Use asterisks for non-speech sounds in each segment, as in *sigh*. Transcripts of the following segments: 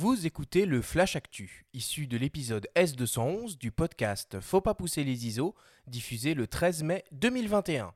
Vous écoutez le Flash Actu, issu de l'épisode S211 du podcast Faut pas pousser les ISO, diffusé le 13 mai 2021.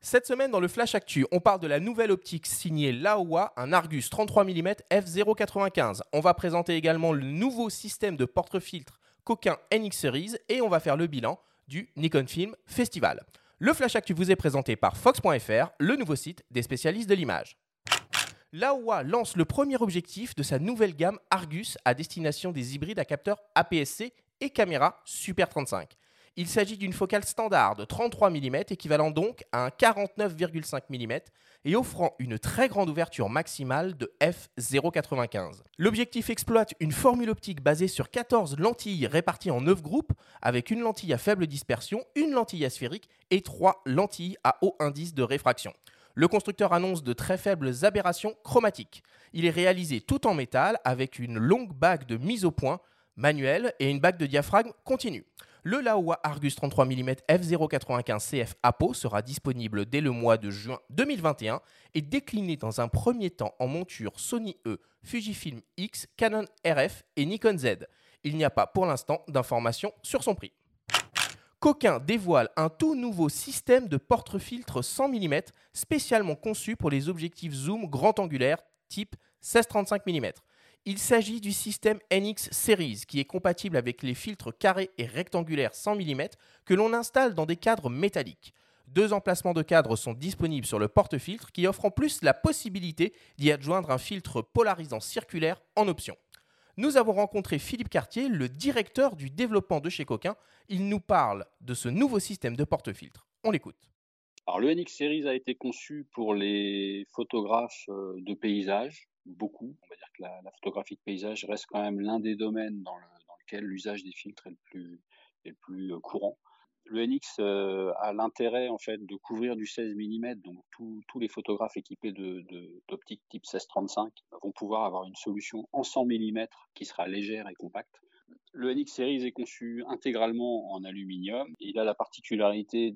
Cette semaine dans le Flash Actu, on parle de la nouvelle optique signée Laowa, un Argus 33 mm f0.95. On va présenter également le nouveau système de porte-filtre Coquin NX Series et on va faire le bilan du Nikon Film Festival. Le Flash Actu vous est présenté par Fox.fr, le nouveau site des spécialistes de l'image. Laowa lance le premier objectif de sa nouvelle gamme Argus à destination des hybrides à capteur APS-C et caméra Super 35. Il s'agit d'une focale standard de 33 mm, équivalent donc à un 49,5 mm, et offrant une très grande ouverture maximale de f0,95. L'objectif exploite une formule optique basée sur 14 lentilles réparties en 9 groupes, avec une lentille à faible dispersion, une lentille asphérique et 3 lentilles à haut indice de réfraction. Le constructeur annonce de très faibles aberrations chromatiques. Il est réalisé tout en métal avec une longue bague de mise au point manuelle et une bague de diaphragme continue. Le Laowa Argus 33 mm f0.95 CF APO sera disponible dès le mois de juin 2021 et décliné dans un premier temps en monture Sony E, Fujifilm X, Canon RF et Nikon Z. Il n'y a pas pour l'instant d'informations sur son prix. Coquin dévoile un tout nouveau système de porte-filtre 100 mm spécialement conçu pour les objectifs zoom grand angulaire type 16-35 mm. Il s'agit du système NX Series qui est compatible avec les filtres carrés et rectangulaires 100 mm que l'on installe dans des cadres métalliques. Deux emplacements de cadres sont disponibles sur le porte-filtre qui offre en plus la possibilité d'y adjoindre un filtre polarisant circulaire en option. Nous avons rencontré Philippe Cartier, le directeur du développement de chez Coquin. Il nous parle de ce nouveau système de porte-filtre. On l'écoute. Alors le NX Series a été conçu pour les photographes euh, de paysage, beaucoup. On va dire que la, photographie de paysage reste quand même l'un des domaines dans, lequel l'usage des filtres est le plus, est le plus euh, courant. Le NX euh, a l'intérêt en fait de couvrir du 16 mm, donc tous les photographes équipés d'optique de, type 16-35 vont pouvoir avoir une solution en 100 mm qui sera légère et compacte. Le NX Series est conçu intégralement en aluminium. Il a la particularité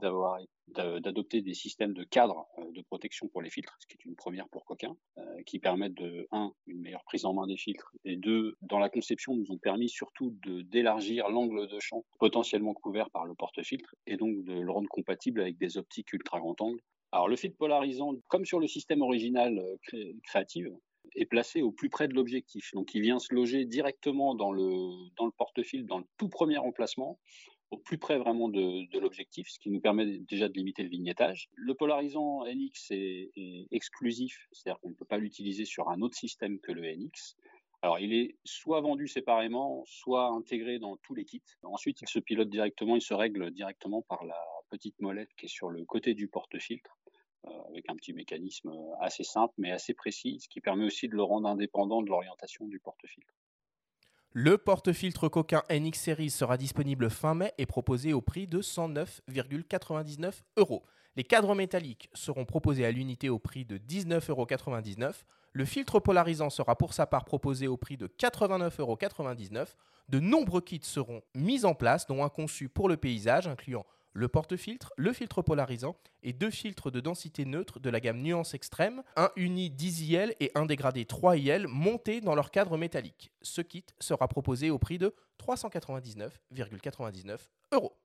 d'adopter des systèmes de cadre euh, de protection pour les filtres, ce qui est une première pour Coquin, euh, qui permettent de, un, une meilleure prise en main des filtres, et deux, dans la conception, nous ont permis surtout d'élargir l'angle de champ potentiellement couvert par le porte-filtre, et donc de le rendre compatible avec des optiques ultra grand angle. Alors le filtre polarisant, comme sur le système original euh, Créative, est placé au plus près de l'objectif. Donc il vient se loger directement dans le, dans le porte-fil, dans le tout premier emplacement, au plus près vraiment de, l'objectif, ce qui nous permet déjà de limiter le vignettage. Le polarisant NX est, exclusif, c'est-à-dire qu'on ne peut pas l'utiliser sur un autre système que le NX. Alors, il est soit vendu séparément, soit intégré dans tous les kits. Ensuite, il se pilote directement, il se règle directement par la petite molette qui est sur le côté du porte-filtre. Euh, avec un petit mécanisme assez simple mais assez précis, ce qui permet aussi de le rendre indépendant de l'orientation du porte-filtre. Le porte-filtre Coquin NX Series sera disponible fin mai et proposé au prix de 109,99 euros. Les cadres métalliques seront proposés à l'unité au prix de 19,99 euros. Le filtre polarisant sera pour sa part proposé au prix de 89,99 euros. De nombreux kits seront mis en place, dont un conçu pour le paysage, incluant le porte-filtre, le filtre polarisant et deux filtres de densité neutre de la gamme Nuance Extrême, un uni 10 IL et un dégradé 3 IL montés dans leur cadre métallique. Ce kit sera proposé au prix de 399,99 euros.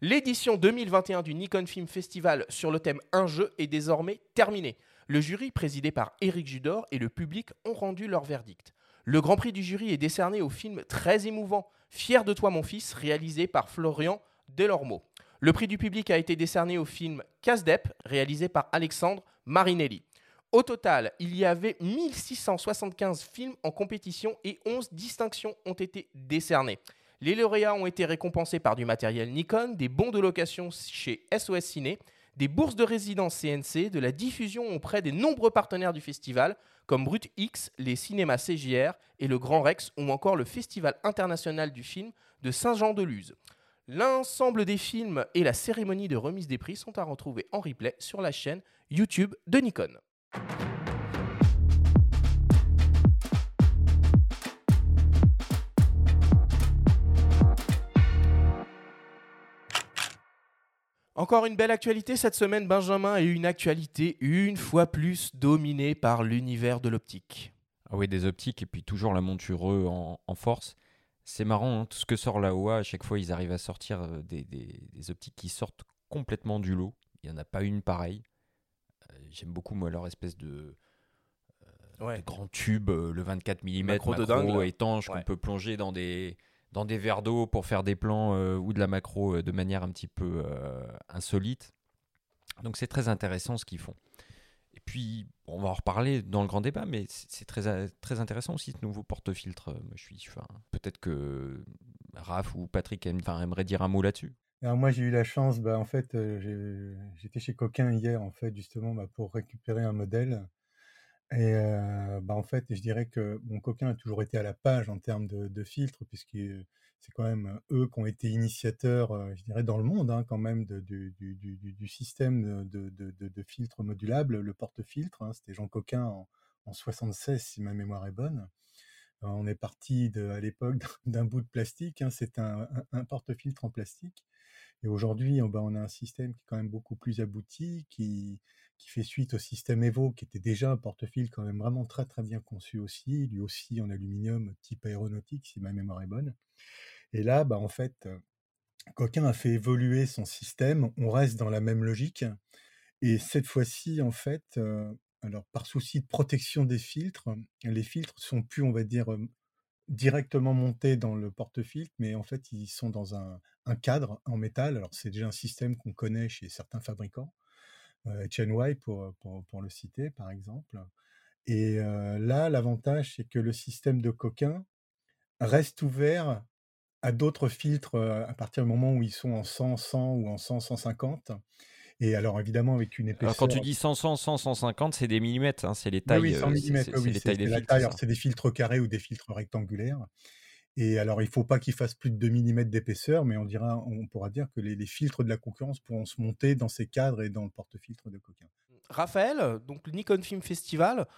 L'édition 2021 du Nikon Film Festival sur le thème Un jeu est désormais terminée. Le jury, présidé par Eric Judor, et le public ont rendu leur verdict. Le grand prix du jury est décerné au film très émouvant Fier de toi mon fils, réalisé par Florian Delormeau. Le prix du public a été décerné au film Casdep, réalisé par Alexandre Marinelli. Au total, il y avait 1675 films en compétition et 11 distinctions ont été décernées. Les lauréats ont été récompensés par du matériel Nikon, des bons de location chez SOS Ciné, des bourses de résidence CNC, de la diffusion auprès des nombreux partenaires du festival, comme Brut X, les cinémas CJR et le Grand Rex, ou encore le Festival international du film de Saint-Jean-de-Luz. L'ensemble des films et la cérémonie de remise des prix sont à retrouver en replay sur la chaîne YouTube de Nikon. Encore une belle actualité cette semaine, Benjamin, et une actualité une fois plus dominée par l'univers de l'optique. Ah oui, des optiques et puis toujours la monture en, en force. C'est marrant, hein, tout ce que sort la OA, à chaque fois ils arrivent à sortir euh, des, des, optiques qui sortent complètement du lot. Il n'y en a pas une pareille. Euh, j'aime beaucoup moi leur espèce de, euh, grand tube, le 24 mm macro, macro étanche qu'on peut plonger dans des, dans des verres d'eau pour faire des plans euh, ou de la macro de manière un petit peu insolite. Donc c'est très intéressant ce qu'ils font. Et puis, on va en reparler dans le grand débat, mais c'est très, très intéressant aussi ce nouveau porte-filtre. Je suis, enfin, peut-être que Raph ou Patrick aimeraient dire un mot là-dessus. Alors moi j'ai eu la chance, bah, en fait j'étais chez Coquin hier en fait justement bah, pour récupérer un modèle et bah, en fait, je dirais que mon Coquin a toujours été à la page en termes de, de filtres, puisque c'est quand même eux qui ont été initiateurs, je dirais, dans le monde hein, quand même de, du, du, du, système de, de, de, filtres modulables, le porte-filtre. Hein, C'était Jean Coquin en, en 76, si ma mémoire est bonne. on est parti à l'époque *laughs* d'un bout de plastique. Hein, C'est un, un, porte-filtre en plastique. Et aujourd'hui, bah, on a un système qui est quand même beaucoup plus abouti, qui, qui fait suite au système Evo, qui était déjà un porte-fil quand même vraiment très très bien conçu aussi, lui aussi en aluminium type aéronautique, si ma mémoire est bonne. Et là, bah, en fait, euh, Coquin a fait évoluer son système, on reste dans la même logique, et cette fois-ci, en fait, euh, alors par souci de protection des filtres, les filtres sont plus, on va dire, euh, directement montés dans le porte-filtre, mais en fait, ils sont dans un, un cadre en métal. Alors c'est déjà un système qu'on connaît chez certains fabricants. Chenwai pour, pour, pour, le citer par exemple. Et là, l'avantage, c'est que le système de coquin reste ouvert à d'autres filtres à partir du moment où ils sont en 100, 100 ou en 100, 150. Et alors, évidemment, avec une épaisseur. Alors, quand tu dis 100, 100, 100, 150, c'est des millimètres, hein, c'est les tailles. Oui, 100 mm, oui, c'est des filtres. C'est des filtres carrés ou des filtres rectangulaires. Et alors, il ne faut pas qu'il fasse plus de 2 mm d'épaisseur, mais on, dira, on pourra dire que les, filtres de la concurrence pourront se monter dans ces cadres et dans le porte-filtre de Coquin. Raphaël, donc le Nikon Film Festival,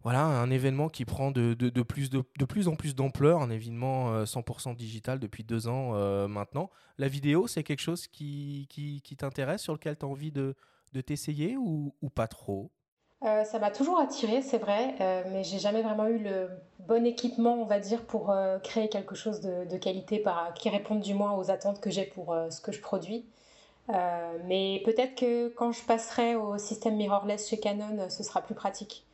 voilà un événement qui prend de, de, plus, de, plus en plus d'ampleur, un événement 100% euh, digital depuis deux ans euh, maintenant. La vidéo, c'est quelque chose qui, qui, qui t'intéresse, sur lequel tu as envie de, t'essayer ou, ou pas trop? Euh, ça m'a toujours attiré, c'est vrai, euh, mais j'ai jamais vraiment eu le bon équipement, on va dire, pour euh, créer quelque chose de, qualité par, qui réponde du moins aux attentes que j'ai pour ce que je produis. mais peut-être que quand je passerai au système mirrorless chez Canon, ce sera plus pratique.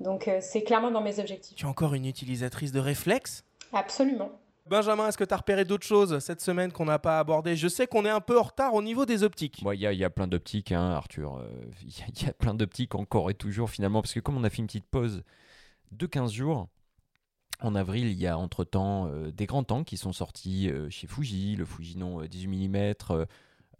Donc c'est clairement dans mes objectifs. Tu es encore une utilisatrice de réflexe? Absolument. Benjamin, est-ce que tu as repéré d'autres choses cette semaine qu'on n'a pas abordées? Je sais qu'on est un peu en retard au niveau des optiques. Il y, a plein d'optiques, hein, Arthur. Euh, il y, a plein d'optiques encore et toujours finalement, parce que comme on a fait une petite pause de 15 jours, en avril, il y a entre-temps euh, des grands tanks qui sont sortis euh, chez Fuji, le Fujinon 18 mm,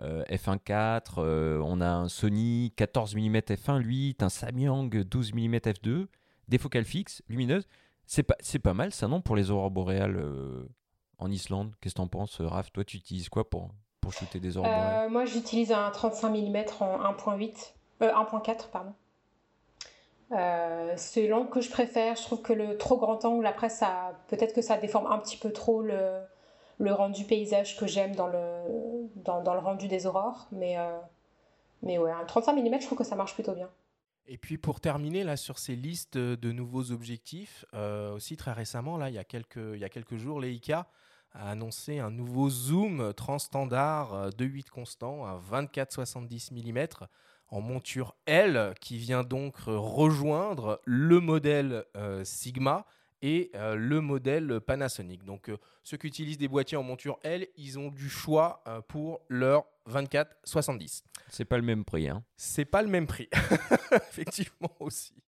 f1.4, on a un Sony 14 mm f1.8, un Samyang 12 mm f2, des focales fixes, lumineuses. C'est pas, c'est pas mal ça, non, pour les aurores boréales euh, en Islande? Qu'est-ce que t'en penses, Raph? Toi, tu utilises quoi pour, pour shooter des aurores boréales? Moi, j'utilise un 35 mm en 1.8, 1.4, euh, c'est l'angle que je préfère. Je trouve que le trop grand angle, après, ça, peut-être que ça déforme un petit peu trop le, rendu paysage que j'aime dans le, dans, le rendu des aurores. Mais, mais ouais, un 35 mm, je trouve que ça marche plutôt bien. Et puis pour terminer là sur ces listes de nouveaux objectifs, euh, aussi très récemment, là, il, y a quelques, il y a quelques jours, Leica a annoncé un nouveau zoom transstandard de 8 constant à 24-70 mm en monture L qui vient donc rejoindre le modèle euh, Sigma et euh, le modèle Panasonic. Donc ceux qui utilisent des boîtiers en monture L, ils ont du choix pour leur 24-70. C'est pas le même prix. Hein. C'est pas le même prix, *laughs* effectivement aussi.